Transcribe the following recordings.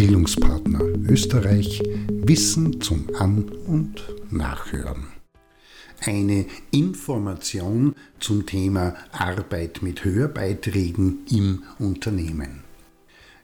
Bildungspartner Österreich Wissen zum An- und Nachhören. Eine Information zum Thema Arbeit mit Hörbeiträgen im Unternehmen.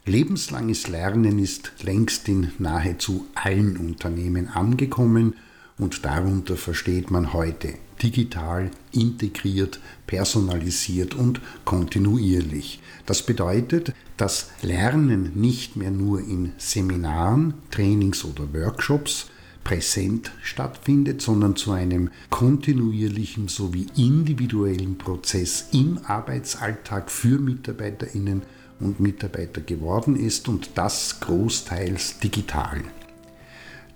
Lebenslanges Lernen ist längst in nahezu allen Unternehmen angekommen und darunter versteht man heute digital, integriert, personalisiert und kontinuierlich. Das bedeutet, dass Lernen nicht mehr nur in Seminaren, Trainings oder Workshops präsent stattfindet, sondern zu einem kontinuierlichen sowie individuellen Prozess im Arbeitsalltag für Mitarbeiterinnen und Mitarbeiter geworden ist und das großteils digital.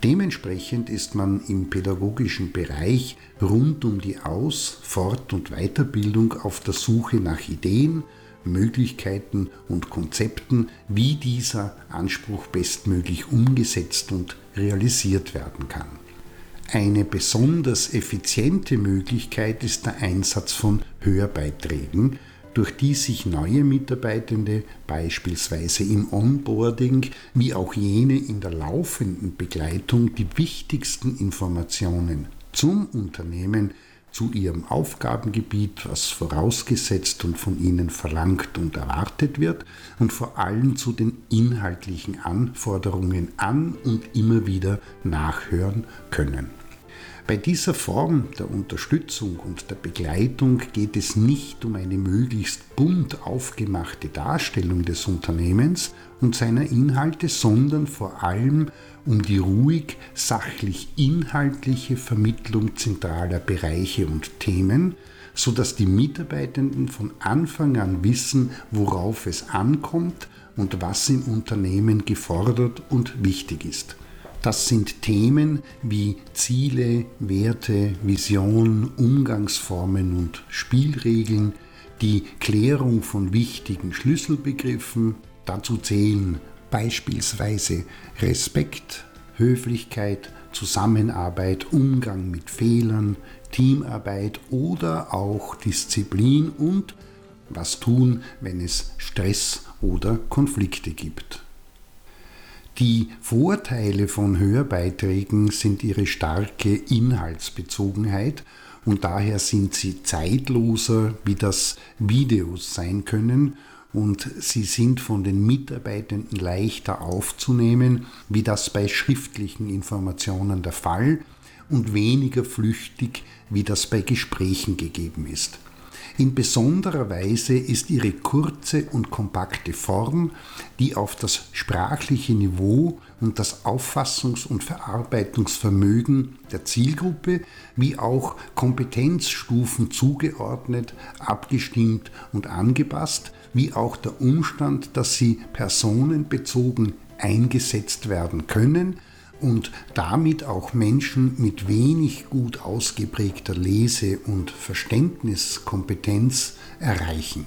Dementsprechend ist man im pädagogischen Bereich rund um die Aus-, Fort- und Weiterbildung auf der Suche nach Ideen, Möglichkeiten und Konzepten, wie dieser Anspruch bestmöglich umgesetzt und realisiert werden kann. Eine besonders effiziente Möglichkeit ist der Einsatz von Hörbeiträgen, durch die sich neue Mitarbeitende beispielsweise im Onboarding wie auch jene in der laufenden Begleitung die wichtigsten Informationen zum Unternehmen, zu ihrem Aufgabengebiet, was vorausgesetzt und von ihnen verlangt und erwartet wird, und vor allem zu den inhaltlichen Anforderungen an und immer wieder nachhören können. Bei dieser Form der Unterstützung und der Begleitung geht es nicht um eine möglichst bunt aufgemachte Darstellung des Unternehmens und seiner Inhalte, sondern vor allem um die ruhig sachlich inhaltliche Vermittlung zentraler Bereiche und Themen, sodass die Mitarbeitenden von Anfang an wissen, worauf es ankommt und was im Unternehmen gefordert und wichtig ist. Das sind Themen wie Ziele, Werte, Vision, Umgangsformen und Spielregeln, die Klärung von wichtigen Schlüsselbegriffen, dazu zählen beispielsweise Respekt, Höflichkeit, Zusammenarbeit, Umgang mit Fehlern, Teamarbeit oder auch Disziplin und was tun, wenn es Stress oder Konflikte gibt. Die Vorteile von Hörbeiträgen sind ihre starke Inhaltsbezogenheit und daher sind sie zeitloser, wie das Videos sein können und sie sind von den Mitarbeitenden leichter aufzunehmen, wie das bei schriftlichen Informationen der Fall und weniger flüchtig, wie das bei Gesprächen gegeben ist. In besonderer Weise ist ihre kurze und kompakte Form, die auf das sprachliche Niveau und das Auffassungs- und Verarbeitungsvermögen der Zielgruppe wie auch Kompetenzstufen zugeordnet, abgestimmt und angepasst, wie auch der Umstand, dass sie personenbezogen eingesetzt werden können, und damit auch Menschen mit wenig gut ausgeprägter Lese- und Verständniskompetenz erreichen.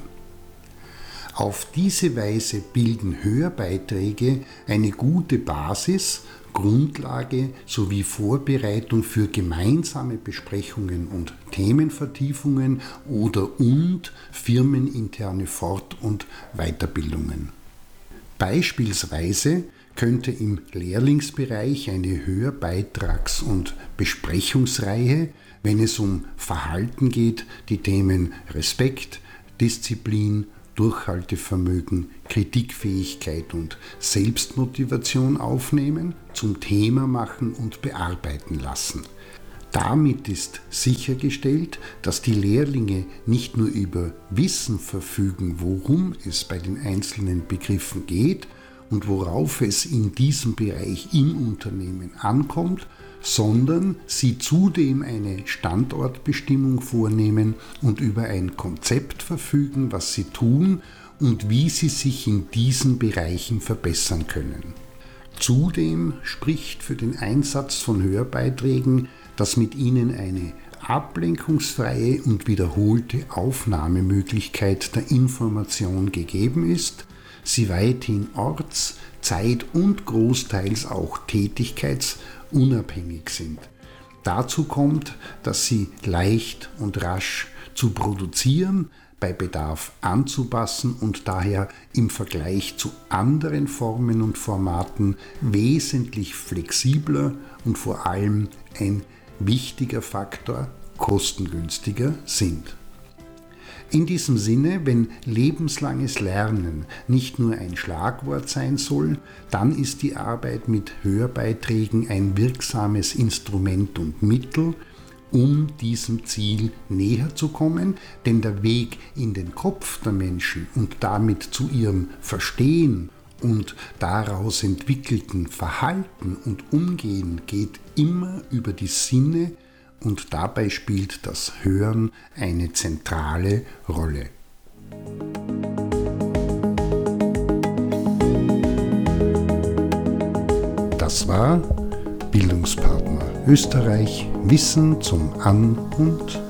Auf diese Weise bilden Hörbeiträge eine gute Basis, Grundlage sowie Vorbereitung für gemeinsame Besprechungen und Themenvertiefungen oder und firmeninterne Fort- und Weiterbildungen. Beispielsweise könnte im Lehrlingsbereich eine Hörbeitrags- und Besprechungsreihe, wenn es um Verhalten geht, die Themen Respekt, Disziplin, Durchhaltevermögen, Kritikfähigkeit und Selbstmotivation aufnehmen, zum Thema machen und bearbeiten lassen. Damit ist sichergestellt, dass die Lehrlinge nicht nur über Wissen verfügen, worum es bei den einzelnen Begriffen geht, und worauf es in diesem Bereich im Unternehmen ankommt, sondern sie zudem eine Standortbestimmung vornehmen und über ein Konzept verfügen, was sie tun und wie sie sich in diesen Bereichen verbessern können. Zudem spricht für den Einsatz von Hörbeiträgen, dass mit ihnen eine ablenkungsfreie und wiederholte Aufnahmemöglichkeit der Information gegeben ist, sie weithin orts-, zeit- und großteils auch tätigkeitsunabhängig sind. Dazu kommt, dass sie leicht und rasch zu produzieren, bei Bedarf anzupassen und daher im Vergleich zu anderen Formen und Formaten wesentlich flexibler und vor allem ein wichtiger Faktor kostengünstiger sind. In diesem Sinne, wenn lebenslanges Lernen nicht nur ein Schlagwort sein soll, dann ist die Arbeit mit Hörbeiträgen ein wirksames Instrument und Mittel, um diesem Ziel näher zu kommen, denn der Weg in den Kopf der Menschen und damit zu ihrem Verstehen und daraus entwickelten Verhalten und Umgehen geht immer über die Sinne und dabei spielt das Hören eine zentrale Rolle. Das war Bildungspartner Österreich Wissen zum An- und